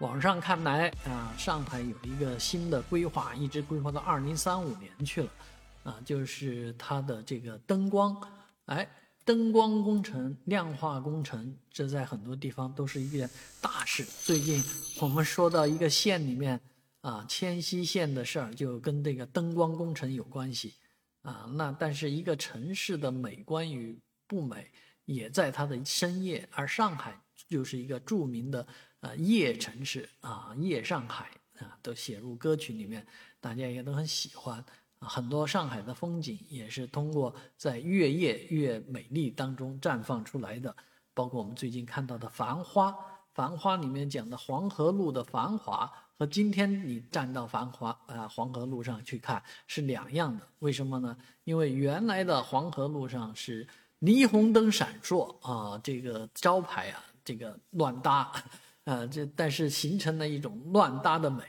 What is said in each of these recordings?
网上看来啊，上海有一个新的规划，一直规划到二零三五年去了，啊，就是它的这个灯光，哎，灯光工程、亮化工程，这在很多地方都是一件大事。最近我们说到一个县里面啊，迁西县的事儿，就跟这个灯光工程有关系啊。那但是一个城市的美观与不美，也在它的深夜，而上海就是一个著名的。啊，夜城市啊，夜上海啊，都写入歌曲里面，大家也都很喜欢。很多上海的风景也是通过在月夜越美丽当中绽放出来的。包括我们最近看到的《繁花》，《繁花》里面讲的黄河路的繁华，和今天你站到繁华啊黄河路上去看是两样的。为什么呢？因为原来的黄河路上是霓虹灯闪烁啊，这个招牌啊，这个乱搭。啊，这但是形成了一种乱搭的美，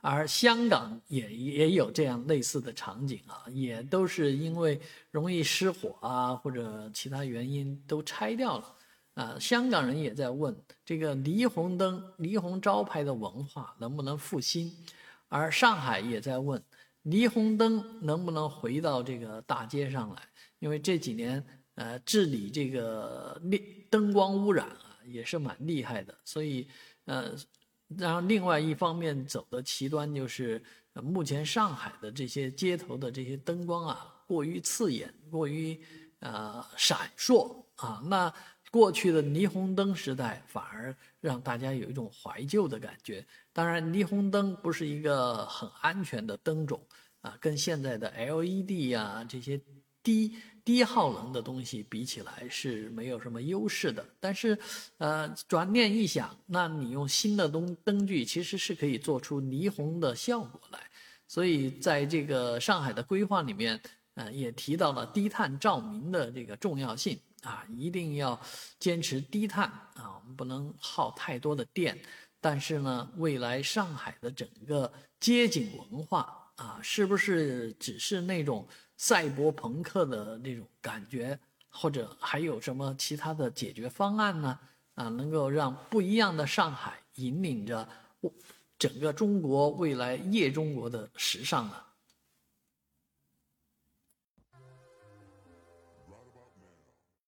而香港也也有这样类似的场景啊，也都是因为容易失火啊或者其他原因都拆掉了，啊，香港人也在问这个霓虹灯、霓虹招牌的文化能不能复兴，而上海也在问霓虹灯能不能回到这个大街上来，因为这几年呃治理这个灯灯光污染啊。也是蛮厉害的，所以，呃，然后另外一方面走的极端就是，目前上海的这些街头的这些灯光啊，过于刺眼，过于呃闪烁啊。那过去的霓虹灯时代反而让大家有一种怀旧的感觉。当然，霓虹灯不是一个很安全的灯种啊，跟现在的 LED 呀这些。低低耗能的东西比起来是没有什么优势的，但是，呃，转念一想，那你用新的灯灯具其实是可以做出霓虹的效果来，所以在这个上海的规划里面，呃，也提到了低碳照明的这个重要性。啊，一定要坚持低碳啊，我们不能耗太多的电，但是呢，未来上海的整个街景文化啊，是不是只是那种？赛博朋克的那种感觉，或者还有什么其他的解决方案呢？啊，能够让不一样的上海引领着整个中国未来夜中国的时尚呢？